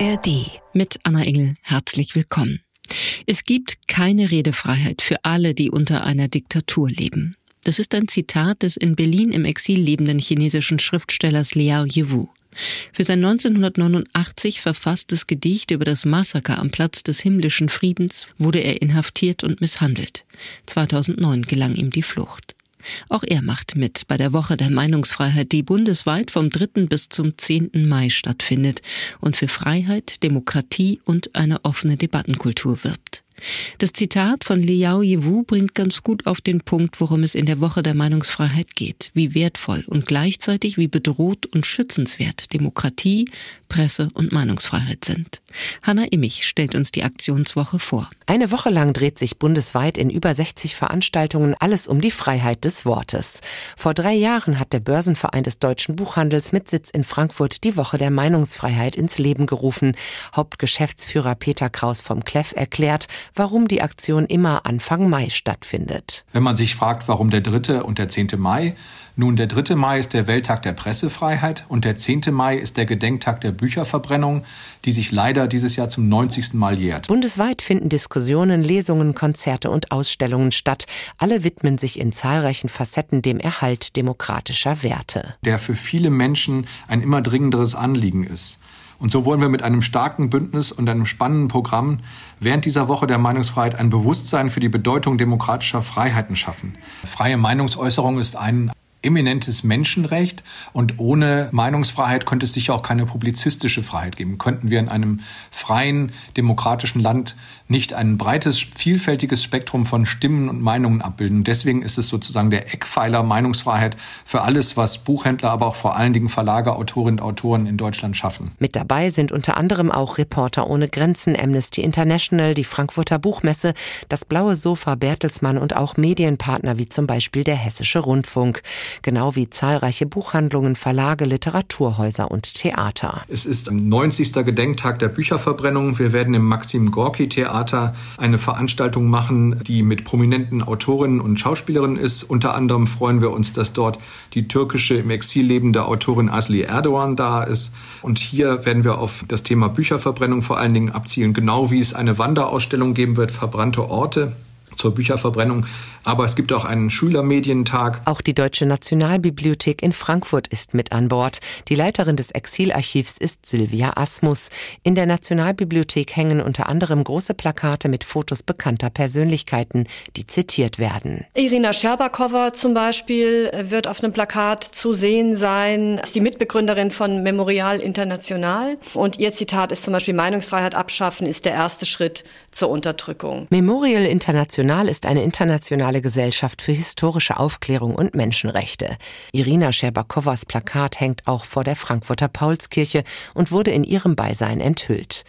ARD. Mit Anna Engel herzlich willkommen. Es gibt keine Redefreiheit für alle, die unter einer Diktatur leben. Das ist ein Zitat des in Berlin im Exil lebenden chinesischen Schriftstellers Liao Yiwu. Für sein 1989 verfasstes Gedicht über das Massaker am Platz des himmlischen Friedens wurde er inhaftiert und misshandelt. 2009 gelang ihm die Flucht. Auch er macht mit bei der Woche der Meinungsfreiheit, die bundesweit vom 3. bis zum 10. Mai stattfindet und für Freiheit, Demokratie und eine offene Debattenkultur wirbt. Das Zitat von Liao Yiwu bringt ganz gut auf den Punkt, worum es in der Woche der Meinungsfreiheit geht, wie wertvoll und gleichzeitig wie bedroht und schützenswert Demokratie, Presse und Meinungsfreiheit sind. Hanna Immich stellt uns die Aktionswoche vor. Eine Woche lang dreht sich bundesweit in über 60 Veranstaltungen alles um die Freiheit des Wortes. Vor drei Jahren hat der Börsenverein des deutschen Buchhandels mit Sitz in Frankfurt die Woche der Meinungsfreiheit ins Leben gerufen. Hauptgeschäftsführer Peter Kraus vom Kleff erklärt, warum die Aktion immer Anfang Mai stattfindet. Wenn man sich fragt, warum der 3. und der 10. Mai, nun, der 3. Mai ist der Welttag der Pressefreiheit und der 10. Mai ist der Gedenktag der Bücherverbrennung, die sich leider dieses Jahr zum 90. Mal jährt. Bundesweit finden Diskussionen, Lesungen, Konzerte und Ausstellungen statt. Alle widmen sich in zahlreichen Facetten dem Erhalt demokratischer Werte. Der für viele Menschen ein immer dringenderes Anliegen ist. Und so wollen wir mit einem starken Bündnis und einem spannenden Programm während dieser Woche der Meinungsfreiheit ein Bewusstsein für die Bedeutung demokratischer Freiheiten schaffen. Freie Meinungsäußerung ist ein eminentes Menschenrecht und ohne Meinungsfreiheit könnte es sicher auch keine publizistische Freiheit geben. Könnten wir in einem freien, demokratischen Land nicht ein breites, vielfältiges Spektrum von Stimmen und Meinungen abbilden. Deswegen ist es sozusagen der Eckpfeiler Meinungsfreiheit für alles, was Buchhändler, aber auch vor allen Dingen Verlage, Autorinnen und Autoren in Deutschland schaffen. Mit dabei sind unter anderem auch Reporter ohne Grenzen, Amnesty International, die Frankfurter Buchmesse, das Blaue Sofa Bertelsmann und auch Medienpartner wie zum Beispiel der Hessische Rundfunk genau wie zahlreiche Buchhandlungen, Verlage, Literaturhäuser und Theater. Es ist am 90. Gedenktag der Bücherverbrennung. Wir werden im Maxim Gorki Theater eine Veranstaltung machen, die mit prominenten Autorinnen und Schauspielerinnen ist. Unter anderem freuen wir uns, dass dort die türkische im Exil lebende Autorin Asli Erdogan da ist. Und hier werden wir auf das Thema Bücherverbrennung vor allen Dingen abzielen, genau wie es eine Wanderausstellung geben wird, verbrannte Orte zur Bücherverbrennung. Aber es gibt auch einen Schülermedientag. Auch die Deutsche Nationalbibliothek in Frankfurt ist mit an Bord. Die Leiterin des Exilarchivs ist Silvia Asmus. In der Nationalbibliothek hängen unter anderem große Plakate mit Fotos bekannter Persönlichkeiten, die zitiert werden. Irina Scherbakowa zum Beispiel wird auf einem Plakat zu sehen sein, ist die Mitbegründerin von Memorial International. Und ihr Zitat ist zum Beispiel Meinungsfreiheit abschaffen ist der erste Schritt zur Unterdrückung. Memorial International ist eine internationale Internationale Gesellschaft für historische Aufklärung und Menschenrechte. Irina Scherbakowas Plakat hängt auch vor der Frankfurter Paulskirche und wurde in ihrem Beisein enthüllt.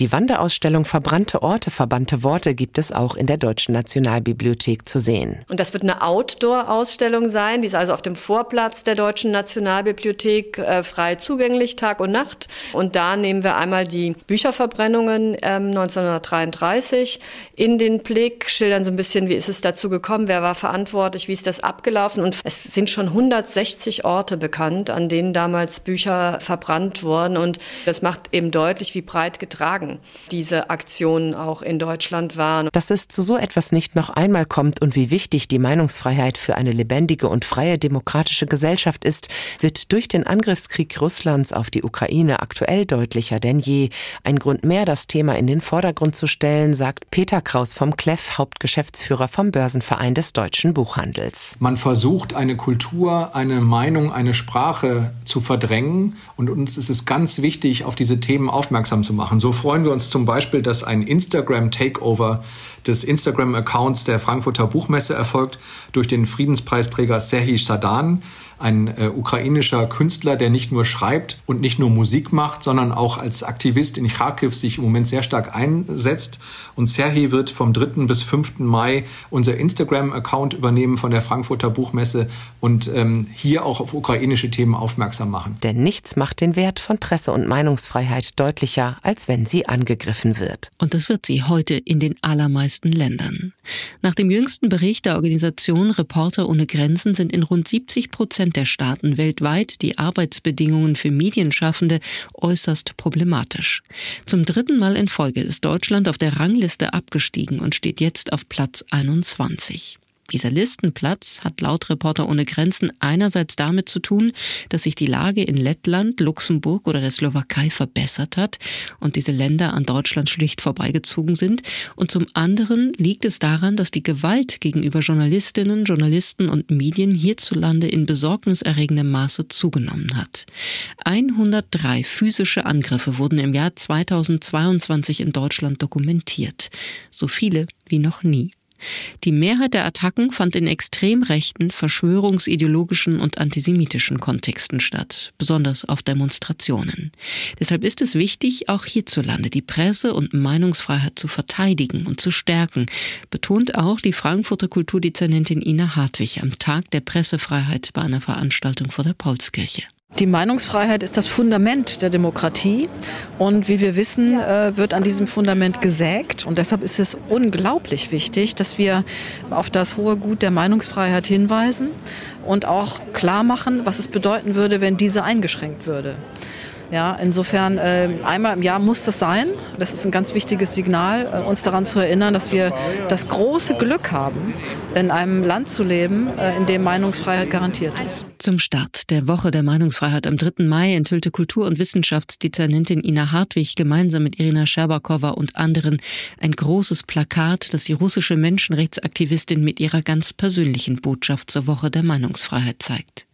Die Wanderausstellung Verbrannte Orte, verbannte Worte gibt es auch in der Deutschen Nationalbibliothek zu sehen. Und das wird eine Outdoor-Ausstellung sein, die ist also auf dem Vorplatz der Deutschen Nationalbibliothek äh, frei zugänglich, Tag und Nacht. Und da nehmen wir einmal die Bücherverbrennungen äh, 1933 in den Blick, schildern so ein bisschen, wie ist es dazu gekommen, wer war verantwortlich, wie ist das abgelaufen. Und es sind schon 160 Orte bekannt, an denen damals Bücher verbrannt wurden. Und das macht eben deutlich, wie breit getragen diese Aktionen auch in Deutschland waren. Dass es zu so etwas nicht noch einmal kommt und wie wichtig die Meinungsfreiheit für eine lebendige und freie demokratische Gesellschaft ist, wird durch den Angriffskrieg Russlands auf die Ukraine aktuell deutlicher denn je. Ein Grund mehr, das Thema in den Vordergrund zu stellen, sagt Peter Kraus vom Kleff, Hauptgeschäftsführer vom Börsen Verein des deutschen Buchhandels. Man versucht eine Kultur, eine Meinung, eine Sprache zu verdrängen und uns ist es ganz wichtig, auf diese Themen aufmerksam zu machen. So freuen wir uns zum Beispiel, dass ein Instagram-Takeover des Instagram-Accounts der Frankfurter Buchmesse erfolgt durch den Friedenspreisträger Serhij Sadan ein äh, ukrainischer Künstler, der nicht nur schreibt und nicht nur Musik macht, sondern auch als Aktivist in Kharkiv sich im Moment sehr stark einsetzt. Und Serhii wird vom 3. bis 5. 5. Mai unser Instagram-Account übernehmen von der Frankfurter Buchmesse und ähm, hier auch auf ukrainische Themen aufmerksam machen. Denn nichts macht den Wert von Presse- und Meinungsfreiheit deutlicher, als wenn sie angegriffen wird. Und das wird sie heute in den allermeisten Ländern. Nach dem jüngsten Bericht der Organisation Reporter ohne Grenzen sind in rund 70 Prozent der Staaten weltweit die Arbeitsbedingungen für Medienschaffende äußerst problematisch. Zum dritten Mal in Folge ist Deutschland auf der Rangliste abgestiegen und steht jetzt auf Platz 21. Dieser Listenplatz hat laut Reporter ohne Grenzen einerseits damit zu tun, dass sich die Lage in Lettland, Luxemburg oder der Slowakei verbessert hat und diese Länder an Deutschland schlicht vorbeigezogen sind, und zum anderen liegt es daran, dass die Gewalt gegenüber Journalistinnen, Journalisten und Medien hierzulande in besorgniserregendem Maße zugenommen hat. 103 physische Angriffe wurden im Jahr 2022 in Deutschland dokumentiert, so viele wie noch nie. Die Mehrheit der Attacken fand in extrem rechten, verschwörungsideologischen und antisemitischen Kontexten statt, besonders auf Demonstrationen. Deshalb ist es wichtig, auch hierzulande die Presse- und Meinungsfreiheit zu verteidigen und zu stärken, betont auch die Frankfurter Kulturdezernentin Ina Hartwig am Tag der Pressefreiheit bei einer Veranstaltung vor der Paulskirche. Die Meinungsfreiheit ist das Fundament der Demokratie und wie wir wissen, äh, wird an diesem Fundament gesägt und deshalb ist es unglaublich wichtig, dass wir auf das hohe Gut der Meinungsfreiheit hinweisen und auch klar machen, was es bedeuten würde, wenn diese eingeschränkt würde. Ja, insofern äh, einmal im Jahr muss das sein. Das ist ein ganz wichtiges Signal, äh, uns daran zu erinnern, dass wir das große Glück haben, in einem Land zu leben, äh, in dem Meinungsfreiheit garantiert ist. Zum Start der Woche der Meinungsfreiheit am 3. Mai enthüllte Kultur- und Wissenschaftsdezernentin Ina Hartwig gemeinsam mit Irina Scherbakowa und anderen ein großes Plakat, das die russische Menschenrechtsaktivistin mit ihrer ganz persönlichen Botschaft zur Woche der Meinungsfreiheit zeigt.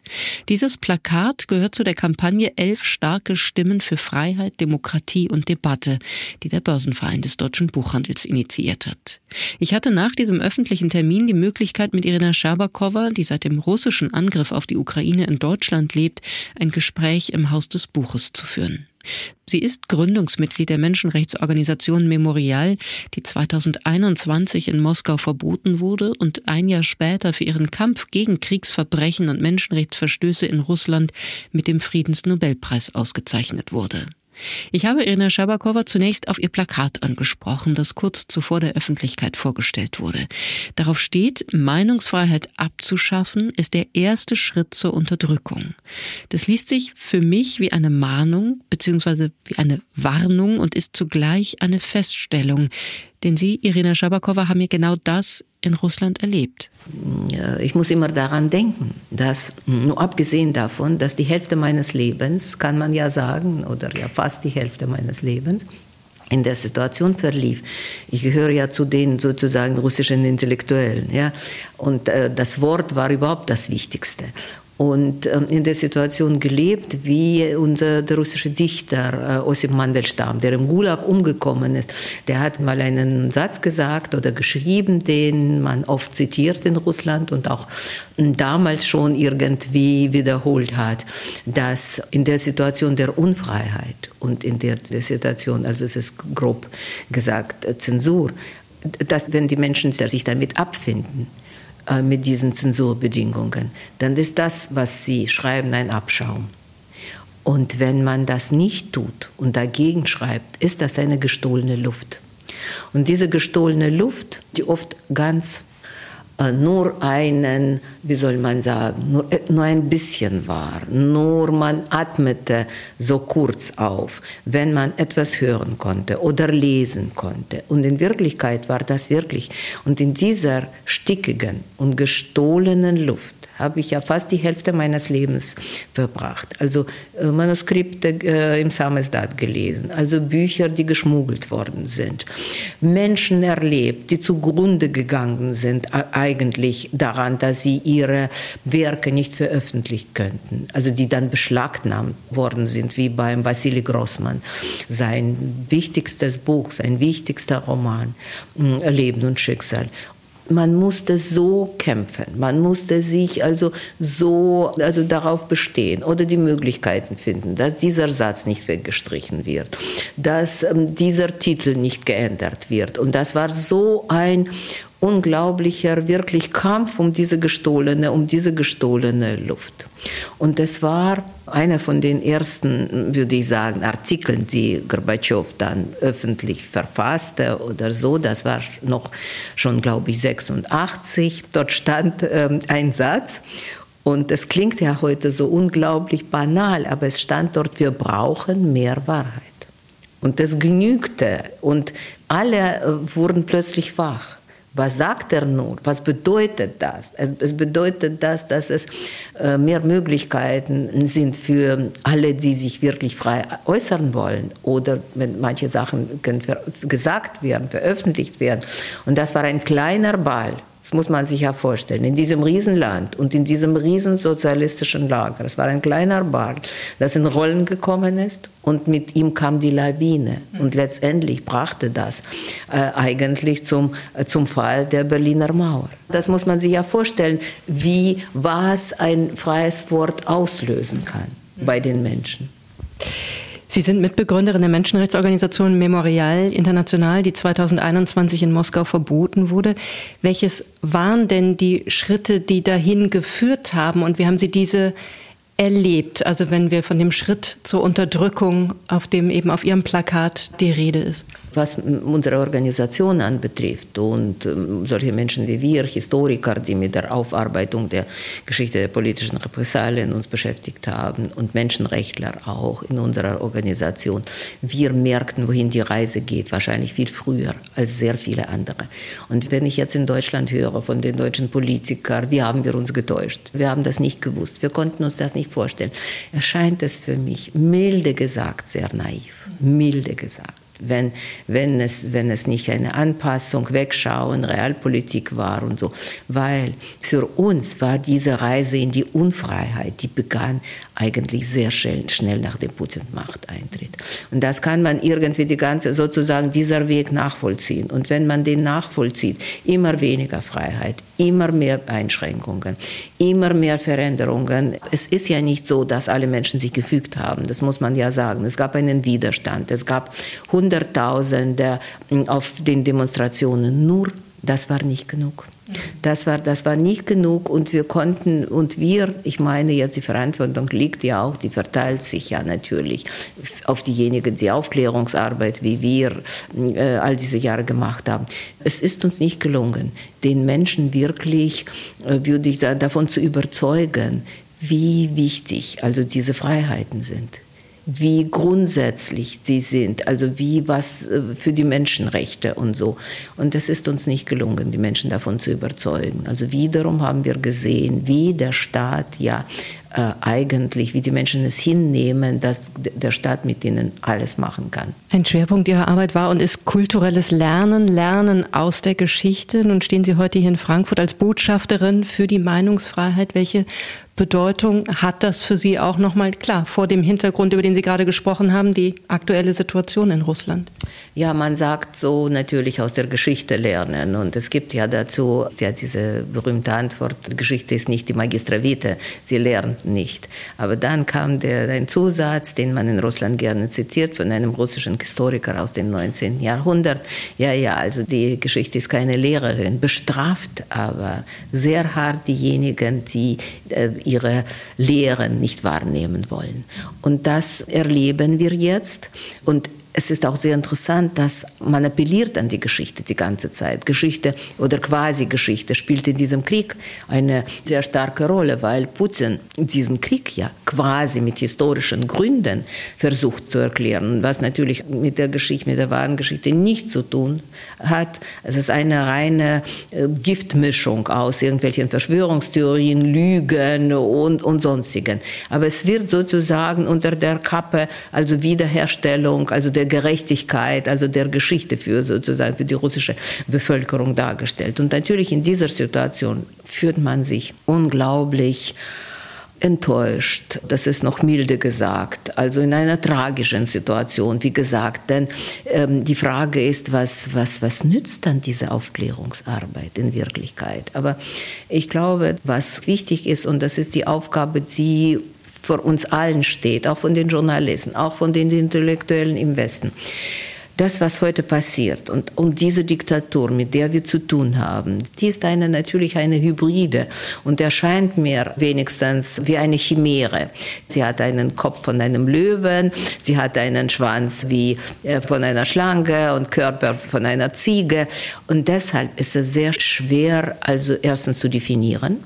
Dieses Plakat gehört zu der Kampagne Elf starke Stimmen für Freiheit, Demokratie und Debatte, die der Börsenverein des deutschen Buchhandels initiiert hat. Ich hatte nach diesem öffentlichen Termin die Möglichkeit, mit Irina Scherbakowa, die seit dem russischen Angriff auf die Ukraine in Deutschland lebt, ein Gespräch im Haus des Buches zu führen. Sie ist Gründungsmitglied der Menschenrechtsorganisation Memorial, die 2021 in Moskau verboten wurde und ein Jahr später für ihren Kampf gegen Kriegsverbrechen und Menschenrechtsverstöße in Russland mit dem Friedensnobelpreis ausgezeichnet wurde. Ich habe Irina Schabakowa zunächst auf ihr Plakat angesprochen, das kurz zuvor der Öffentlichkeit vorgestellt wurde. Darauf steht, Meinungsfreiheit abzuschaffen ist der erste Schritt zur Unterdrückung. Das liest sich für mich wie eine Mahnung bzw. wie eine Warnung und ist zugleich eine Feststellung, denn Sie, Irina Schabakowa, haben ja genau das in Russland erlebt. Ich muss immer daran denken, dass, nur abgesehen davon, dass die Hälfte meines Lebens, kann man ja sagen, oder ja fast die Hälfte meines Lebens, in der Situation verlief. Ich gehöre ja zu den sozusagen russischen Intellektuellen, ja, und äh, das Wort war überhaupt das Wichtigste und ähm, in der Situation gelebt, wie unser der russische Dichter äh, Ossip Mandelstam, der im Gulag umgekommen ist. Der hat mal einen Satz gesagt oder geschrieben, den man oft zitiert in Russland und auch damals schon irgendwie wiederholt hat, dass in der Situation der Unfreiheit und in der, der Situation, also es ist grob gesagt, Zensur, dass wenn die Menschen sich damit abfinden, äh, mit diesen Zensurbedingungen, dann ist das, was Sie schreiben, ein Abschaum. Und wenn man das nicht tut und dagegen schreibt, ist das eine gestohlene Luft. Und diese gestohlene Luft, die oft ganz äh, nur einen, wie soll man sagen, nur, äh, nur ein bisschen war. Nur man atmete so kurz auf, wenn man etwas hören konnte oder lesen konnte. Und in Wirklichkeit war das wirklich. Und in dieser stickigen und gestohlenen Luft habe ich ja fast die Hälfte meines Lebens verbracht. Also äh, Manuskripte äh, im Samizdat gelesen, also Bücher, die geschmuggelt worden sind, Menschen erlebt, die zugrunde gegangen sind eigentlich daran, dass sie ihre Werke nicht veröffentlichen könnten, also die dann beschlagnahmt worden sind, wie beim Wassili Grossmann, sein wichtigstes Buch, sein wichtigster Roman, Leben und Schicksal man musste so kämpfen, man musste sich also so also darauf bestehen oder die Möglichkeiten finden, dass dieser Satz nicht weggestrichen wird, dass ähm, dieser Titel nicht geändert wird. Und das war so ein unglaublicher wirklich Kampf um diese gestohlene, um diese gestohlene Luft. Und das war einer von den ersten, würde ich sagen, Artikeln, die Gorbatschow dann öffentlich verfasste oder so. Das war noch schon, glaube ich, 86. Dort stand ähm, ein Satz. Und es klingt ja heute so unglaublich banal, aber es stand dort, wir brauchen mehr Wahrheit. Und das genügte und alle äh, wurden plötzlich wach. Was sagt er nun? Was bedeutet das? Es, bedeutet das, dass es äh, mehr Möglichkeiten sind für alle, die sich wirklich frei äußern wollen. Oder wenn manche Sachen können gesagt werden, veröffentlicht werden. Und das war ein kleiner Ball das muss man sich ja vorstellen. In diesem Riesenland und in diesem riesensozialistischen Lager. Es war ein kleiner Ball, das in Rollen gekommen ist und mit ihm kam die Lawine. Und letztendlich brachte das äh, eigentlich zum, äh, zum Fall der Berliner Mauer. Das muss man sich ja vorstellen, wie was ein freies Wort auslösen kann bei den Menschen. Sie sind Mitbegründerin der Menschenrechtsorganisation Memorial International, die 2021 in Moskau verboten wurde. Welches waren denn die Schritte, die dahin geführt haben und wie haben Sie diese erlebt? Also wenn wir von dem Schritt zur Unterdrückung, auf dem eben auf Ihrem Plakat die Rede ist. Was unsere Organisation anbetrifft und ähm, solche Menschen wie wir, Historiker, die mit der Aufarbeitung der Geschichte der politischen Repressalien uns beschäftigt haben und Menschenrechtler auch in unserer Organisation, wir merkten, wohin die Reise geht, wahrscheinlich viel früher als sehr viele andere. Und wenn ich jetzt in Deutschland höre von den deutschen Politikern, wie haben wir uns getäuscht? Wir haben das nicht gewusst. Wir konnten uns das nicht vorstellen, erscheint es für mich milde gesagt sehr naiv. Milde gesagt wenn, wenn, es, wenn es nicht eine Anpassung, Wegschauen, Realpolitik war und so. Weil für uns war diese Reise in die Unfreiheit, die begann eigentlich sehr schnell, schnell nach dem Putin-Machteintritt. Und das kann man irgendwie die ganze, sozusagen dieser Weg nachvollziehen. Und wenn man den nachvollzieht, immer weniger Freiheit, immer mehr Einschränkungen, immer mehr Veränderungen. Es ist ja nicht so, dass alle Menschen sich gefügt haben. Das muss man ja sagen. Es gab einen Widerstand. Es gab Hunderttausende hm, auf den Demonstrationen. Nur das war nicht genug. Das war, das war nicht genug und wir konnten, und wir, ich meine jetzt, die Verantwortung liegt ja auch, die verteilt sich ja natürlich auf diejenigen, die Aufklärungsarbeit, wie wir äh, all diese Jahre gemacht haben. Es ist uns nicht gelungen, den Menschen wirklich, äh, würde ich sagen, davon zu überzeugen, wie wichtig also diese Freiheiten sind wie grundsätzlich sie sind, also wie was äh, für die Menschenrechte und so. Und das ist uns nicht gelungen, die Menschen davon zu überzeugen. Also wiederum haben wir gesehen, wie der Staat ja äh, eigentlich, wie die Menschen es hinnehmen, dass der Staat mit ihnen alles machen kann. Ein Schwerpunkt Ihrer Arbeit war und ist kulturelles Lernen, Lernen aus der Geschichte. Nun stehen Sie heute hier in Frankfurt als Botschafterin für die Meinungsfreiheit. Welche Bedeutung hat das für Sie auch nochmal klar vor dem Hintergrund, über den Sie gerade gesprochen haben, die aktuelle Situation in Russland? Ja, man sagt so natürlich aus der Geschichte lernen. Und es gibt ja dazu ja diese berühmte Antwort, Geschichte ist nicht die Magistra Vitae, sie lernt nicht. Aber dann kam der, ein Zusatz, den man in Russland gerne zitiert, von einem russischen Historiker aus dem 19. Jahrhundert. Ja, ja, also die Geschichte ist keine Lehrerin, bestraft aber sehr hart diejenigen, die äh, ihre Lehren nicht wahrnehmen wollen. Und das erleben wir jetzt. Und es ist auch sehr interessant, dass man appelliert an die Geschichte die ganze Zeit. Geschichte oder Quasi-Geschichte spielt in diesem Krieg eine sehr starke Rolle, weil Putin diesen Krieg ja quasi mit historischen Gründen versucht zu erklären, was natürlich mit der Geschichte, mit der wahren Geschichte nichts zu tun hat. Es ist eine reine äh, Giftmischung aus irgendwelchen Verschwörungstheorien, Lügen und, und sonstigen. Aber es wird sozusagen unter der Kappe, also Wiederherstellung, also der der Gerechtigkeit, also der Geschichte für sozusagen für die russische Bevölkerung dargestellt. Und natürlich in dieser Situation fühlt man sich unglaublich enttäuscht, das ist noch milde gesagt, also in einer tragischen Situation, wie gesagt, denn ähm, die Frage ist, was, was, was nützt dann diese Aufklärungsarbeit in Wirklichkeit? Aber ich glaube, was wichtig ist, und das ist die Aufgabe, die vor uns allen steht, auch von den Journalisten, auch von den Intellektuellen im Westen, das, was heute passiert und, und diese Diktatur, mit der wir zu tun haben, die ist eine, natürlich eine Hybride und erscheint mir wenigstens wie eine Chimäre. Sie hat einen Kopf von einem Löwen, sie hat einen Schwanz wie äh, von einer Schlange und Körper von einer Ziege und deshalb ist es sehr schwer, also erstens zu definieren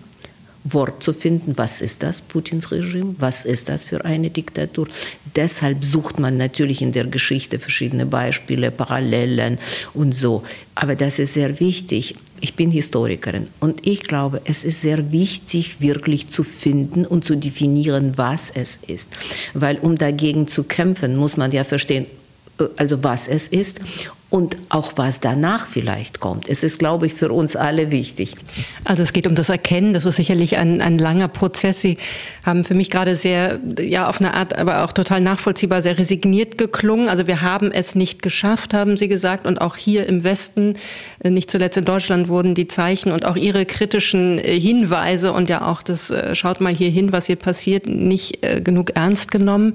Wort zu finden, was ist das, Putins Regime, was ist das für eine Diktatur. Deshalb sucht man natürlich in der Geschichte verschiedene Beispiele, Parallelen und so. Aber das ist sehr wichtig. Ich bin Historikerin und ich glaube, es ist sehr wichtig, wirklich zu finden und zu definieren, was es ist. Weil um dagegen zu kämpfen, muss man ja verstehen, äh, also was es ist und auch was danach vielleicht kommt. Es ist, glaube ich, für uns alle wichtig. Also es geht um das Erkennen, das ist sicherlich ein, ein langer Prozess. Sie haben für mich gerade sehr, ja, auf eine Art, aber auch total nachvollziehbar, sehr resigniert geklungen. Also wir haben es nicht geschafft, haben Sie gesagt. Und auch hier im Westen, äh, nicht zuletzt in Deutschland, wurden die Zeichen und auch Ihre kritischen äh, Hinweise und ja auch das, äh, schaut mal hier hin, was hier passiert, nicht genug ernst genommen.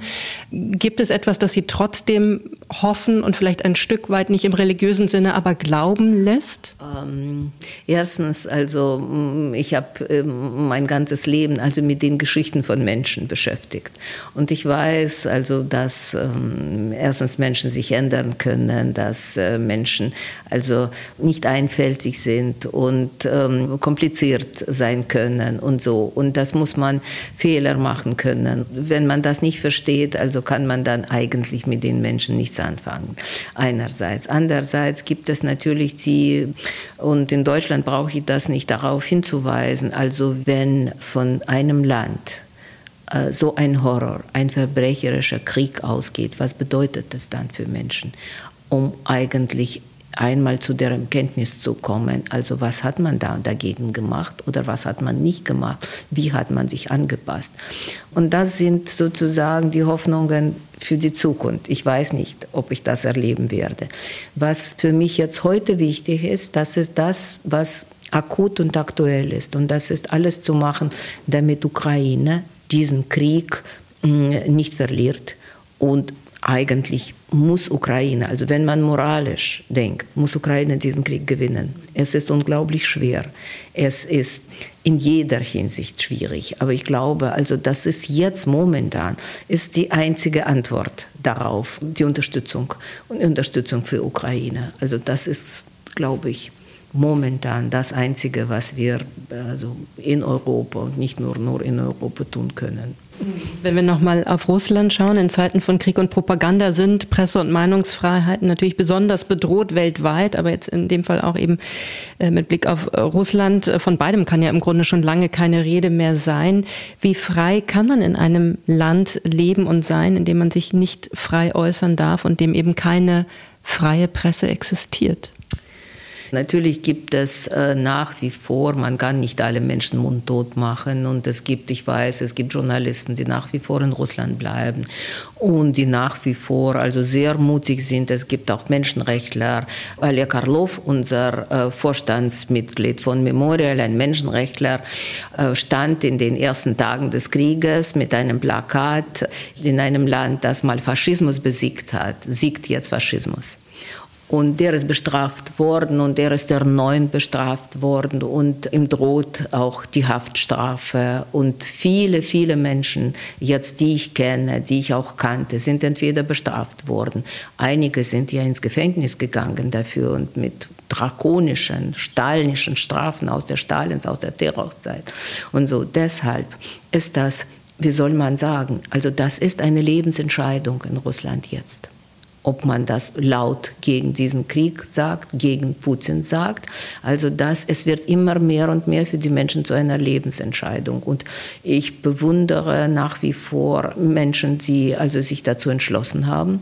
Gibt es etwas, das Sie trotzdem hoffen und vielleicht ein Stück weit nicht im religiösen Sinne aber glauben lässt? Ähm, erstens, also mm, ich habe ähm, mein ganzes Leben also mit den Geschichten von Menschen beschäftigt und ich weiß also, dass ähm, erstens Menschen sich ändern können, dass äh, Menschen also nicht einfältig sind und ähm, kompliziert sein können und so und das muss man Fehler machen können. Wenn man das nicht versteht, also kann man dann eigentlich mit den Menschen nichts anfangen. Einerseits Andererseits gibt es natürlich die, und in Deutschland brauche ich das nicht darauf hinzuweisen, also wenn von einem Land äh, so ein Horror, ein verbrecherischer Krieg ausgeht, was bedeutet das dann für Menschen, um eigentlich einmal zu der Kenntnis zu kommen, also was hat man da dagegen gemacht oder was hat man nicht gemacht, wie hat man sich angepasst. Und das sind sozusagen die Hoffnungen für die Zukunft. Ich weiß nicht, ob ich das erleben werde. Was für mich jetzt heute wichtig ist, das ist das, was akut und aktuell ist. Und das ist alles zu machen, damit Ukraine diesen Krieg mm, nicht verliert und eigentlich muss Ukraine, also wenn man moralisch denkt, muss Ukraine diesen Krieg gewinnen. Es ist unglaublich schwer. Es ist in jeder Hinsicht schwierig. Aber ich glaube, also das ist jetzt momentan, ist die einzige Antwort darauf, die Unterstützung und Unterstützung für Ukraine. Also das ist, glaube ich, momentan das Einzige, was wir also in Europa und nicht nur, nur in Europa tun können. Wenn wir nochmal auf Russland schauen, in Zeiten von Krieg und Propaganda sind Presse- und Meinungsfreiheiten natürlich besonders bedroht weltweit, aber jetzt in dem Fall auch eben äh, mit Blick auf äh, Russland. Äh, von beidem kann ja im Grunde schon lange keine Rede mehr sein. Wie frei kann man in einem Land leben und sein, in dem man sich nicht frei äußern darf und dem eben keine freie Presse existiert? Natürlich gibt es äh, nach wie vor, man kann nicht alle Menschen mundtot machen und es gibt, ich weiß, es gibt Journalisten, die nach wie vor in Russland bleiben und die nach wie vor also sehr mutig sind. Es gibt auch Menschenrechtler. Alia Karlov, unser äh, Vorstandsmitglied von Memorial, ein Menschenrechtler, äh, stand in den ersten Tagen des Krieges mit einem Plakat in einem Land, das mal Faschismus besiegt hat, siegt jetzt Faschismus. Und der ist bestraft worden und der ist erneut bestraft worden und ihm droht auch die Haftstrafe. Und viele, viele Menschen, jetzt die ich kenne, die ich auch kannte, sind entweder bestraft worden. Einige sind ja ins Gefängnis gegangen dafür und mit drakonischen, stalinischen Strafen aus der Stalins, aus der Terrorzeit. Und so deshalb ist das, wie soll man sagen, also das ist eine Lebensentscheidung in Russland jetzt ob man das laut gegen diesen Krieg sagt, gegen Putin sagt. Also das, es wird immer mehr und mehr für die Menschen zu einer Lebensentscheidung. Und ich bewundere nach wie vor Menschen, die also sich dazu entschlossen haben.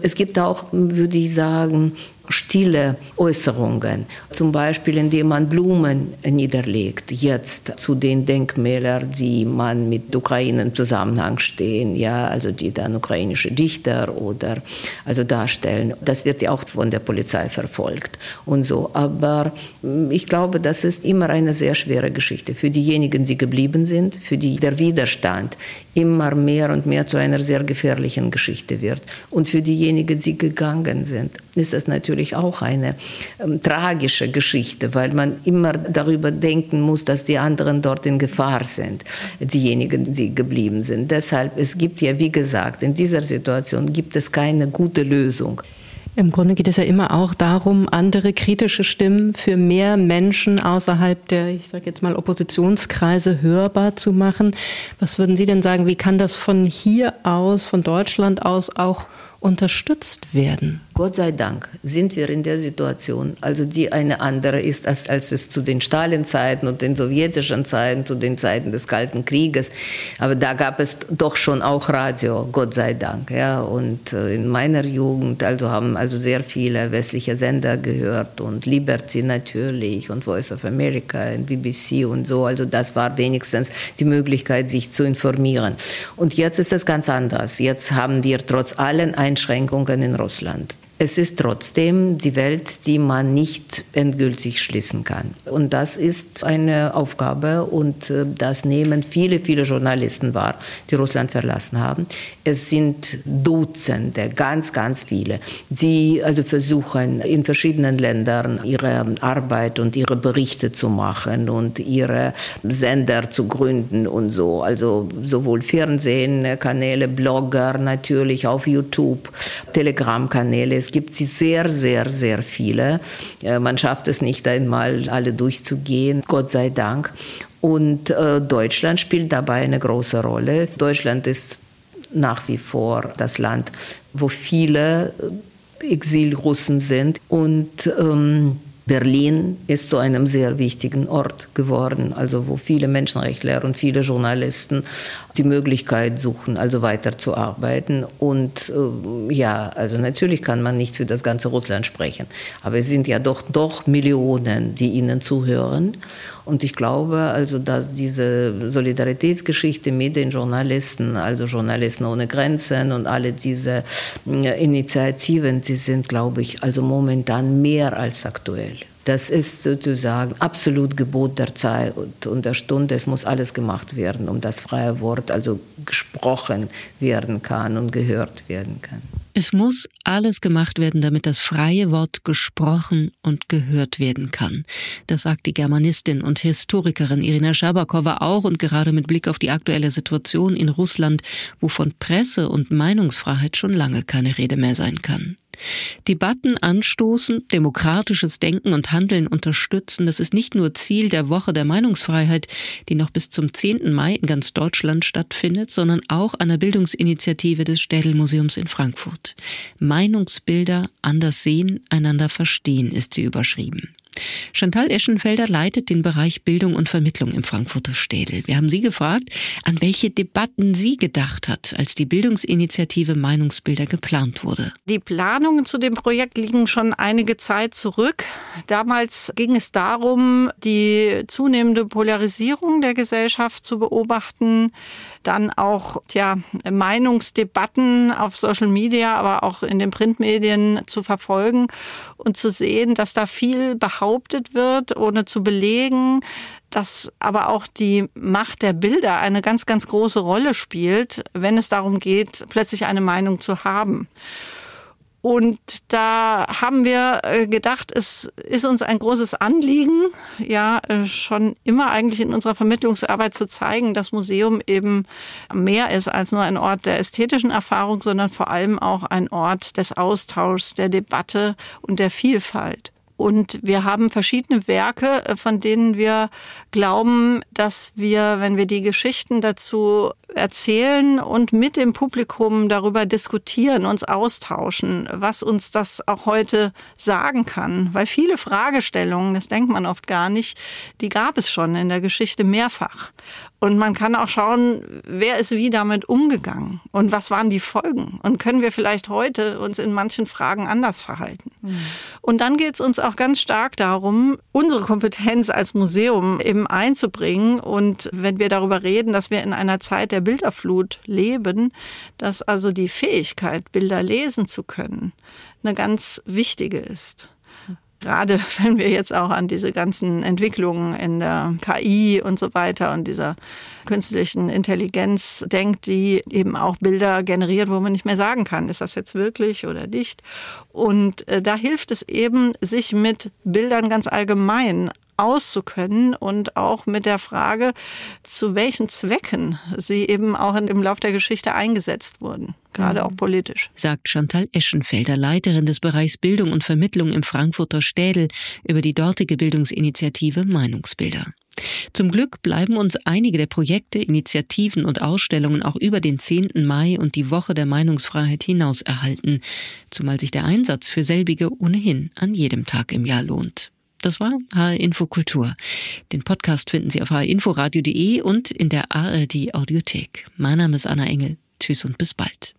Es gibt auch, würde ich sagen, stille Äußerungen, zum Beispiel indem man Blumen niederlegt, jetzt zu den Denkmälern, die man mit Ukraine im Zusammenhang stehen, ja, also die dann ukrainische Dichter oder also darstellen. Das wird ja auch von der Polizei verfolgt und so. Aber hm, ich glaube, das ist immer eine sehr schwere Geschichte für diejenigen, die geblieben sind, für die der Widerstand immer mehr und mehr zu einer sehr gefährlichen Geschichte wird. Und für diejenigen, die gegangen sind, ist das natürlich auch eine ähm, tragische Geschichte, weil man immer darüber denken muss, dass die anderen dort in Gefahr sind, diejenigen, die geblieben sind. Deshalb, es gibt ja, wie gesagt, in dieser Situation gibt es keine gute Lösung. Im Grunde geht es ja immer auch darum, andere kritische Stimmen für mehr Menschen außerhalb der, ich sage jetzt mal, Oppositionskreise hörbar zu machen. Was würden Sie denn sagen, wie kann das von hier aus, von Deutschland aus auch unterstützt werden? Gott sei Dank sind wir in der Situation, also die eine andere ist, als, als es zu den Stalin-Zeiten und den sowjetischen Zeiten, zu den Zeiten des Kalten Krieges. Aber da gab es doch schon auch Radio, Gott sei Dank. Ja. Und äh, in meiner Jugend also haben also sehr viele westliche Sender gehört und Liberty natürlich und Voice of America und BBC und so. Also das war wenigstens die Möglichkeit, sich zu informieren. Und jetzt ist es ganz anders. Jetzt haben wir trotz allen Einschränkungen in Russland es ist trotzdem die Welt, die man nicht endgültig schließen kann. Und das ist eine Aufgabe und äh, das nehmen viele, viele Journalisten wahr, die Russland verlassen haben. Es sind Dutzende, ganz, ganz viele, die also versuchen, in verschiedenen Ländern ihre Arbeit und ihre Berichte zu machen und ihre Sender zu gründen und so. Also sowohl Fernsehen, Kanäle, Blogger natürlich auf YouTube, Telegram-Kanäle es gibt sie sehr, sehr, sehr viele. Man schafft es nicht einmal, alle durchzugehen, Gott sei Dank. Und äh, Deutschland spielt dabei eine große Rolle. Deutschland ist nach wie vor das Land, wo viele Exilrussen sind. Und ähm, Berlin ist zu einem sehr wichtigen Ort geworden, also wo viele Menschenrechtler und viele Journalisten die Möglichkeit suchen, also weiterzuarbeiten. Und äh, ja, also natürlich kann man nicht für das ganze Russland sprechen, aber es sind ja doch, doch Millionen, die ihnen zuhören. Und ich glaube also, dass diese Solidaritätsgeschichte mit den Journalisten, also Journalisten ohne Grenzen und alle diese äh, Initiativen, die sind, glaube ich, also momentan mehr als aktuell. Das ist sozusagen absolut Gebot der Zeit und der Stunde. Es muss alles gemacht werden, um das freie Wort also gesprochen werden kann und gehört werden kann. Es muss alles gemacht werden, damit das freie Wort gesprochen und gehört werden kann. Das sagt die Germanistin und Historikerin Irina Schabakowa auch und gerade mit Blick auf die aktuelle Situation in Russland, wo von Presse und Meinungsfreiheit schon lange keine Rede mehr sein kann. Debatten anstoßen, demokratisches Denken und Handeln unterstützen, das ist nicht nur Ziel der Woche der Meinungsfreiheit, die noch bis zum 10. Mai in ganz Deutschland stattfindet, sondern auch einer Bildungsinitiative des Städel-Museums in Frankfurt. Meinungsbilder anders sehen, einander verstehen ist sie überschrieben. Chantal Eschenfelder leitet den Bereich Bildung und Vermittlung im Frankfurter Städel. Wir haben Sie gefragt, an welche Debatten sie gedacht hat, als die Bildungsinitiative Meinungsbilder geplant wurde. Die Planungen zu dem Projekt liegen schon einige Zeit zurück. Damals ging es darum, die zunehmende Polarisierung der Gesellschaft zu beobachten, dann auch tja, Meinungsdebatten auf Social Media, aber auch in den Printmedien zu verfolgen und zu sehen, dass da viel behauptet wird, ohne zu belegen, dass aber auch die Macht der Bilder eine ganz, ganz große Rolle spielt, wenn es darum geht, plötzlich eine Meinung zu haben. Und da haben wir äh, gedacht, es ist uns ein großes Anliegen, ja, äh, schon immer eigentlich in unserer Vermittlungsarbeit zu zeigen, dass Museum eben mehr ist als nur ein Ort der ästhetischen Erfahrung, sondern vor allem auch ein Ort des Austauschs, der Debatte und der Vielfalt. Und wir haben verschiedene Werke, äh, von denen wir glauben, dass wir, wenn wir die Geschichten dazu erzählen und mit dem Publikum darüber diskutieren, uns austauschen, was uns das auch heute sagen kann. Weil viele Fragestellungen, das denkt man oft gar nicht, die gab es schon in der Geschichte mehrfach. Und man kann auch schauen, wer ist wie damit umgegangen und was waren die Folgen und können wir vielleicht heute uns in manchen Fragen anders verhalten. Mhm. Und dann geht es uns auch ganz stark darum, unsere Kompetenz als Museum eben einzubringen. Und wenn wir darüber reden, dass wir in einer Zeit der Bilderflut leben, dass also die Fähigkeit, Bilder lesen zu können, eine ganz wichtige ist. Gerade wenn wir jetzt auch an diese ganzen Entwicklungen in der KI und so weiter und dieser künstlichen Intelligenz denkt, die eben auch Bilder generiert, wo man nicht mehr sagen kann, ist das jetzt wirklich oder nicht. Und äh, da hilft es eben, sich mit Bildern ganz allgemein auszukönnen und auch mit der Frage, zu welchen Zwecken sie eben auch im Lauf der Geschichte eingesetzt wurden, gerade auch politisch. Sagt Chantal Eschenfelder, Leiterin des Bereichs Bildung und Vermittlung im Frankfurter Städel über die dortige Bildungsinitiative Meinungsbilder. Zum Glück bleiben uns einige der Projekte, Initiativen und Ausstellungen auch über den 10. Mai und die Woche der Meinungsfreiheit hinaus erhalten, zumal sich der Einsatz für selbige ohnehin an jedem Tag im Jahr lohnt. Das war HR Info Kultur. Den Podcast finden Sie auf hrinforadio.de und in der ARD Audiothek. Mein Name ist Anna Engel. Tschüss und bis bald.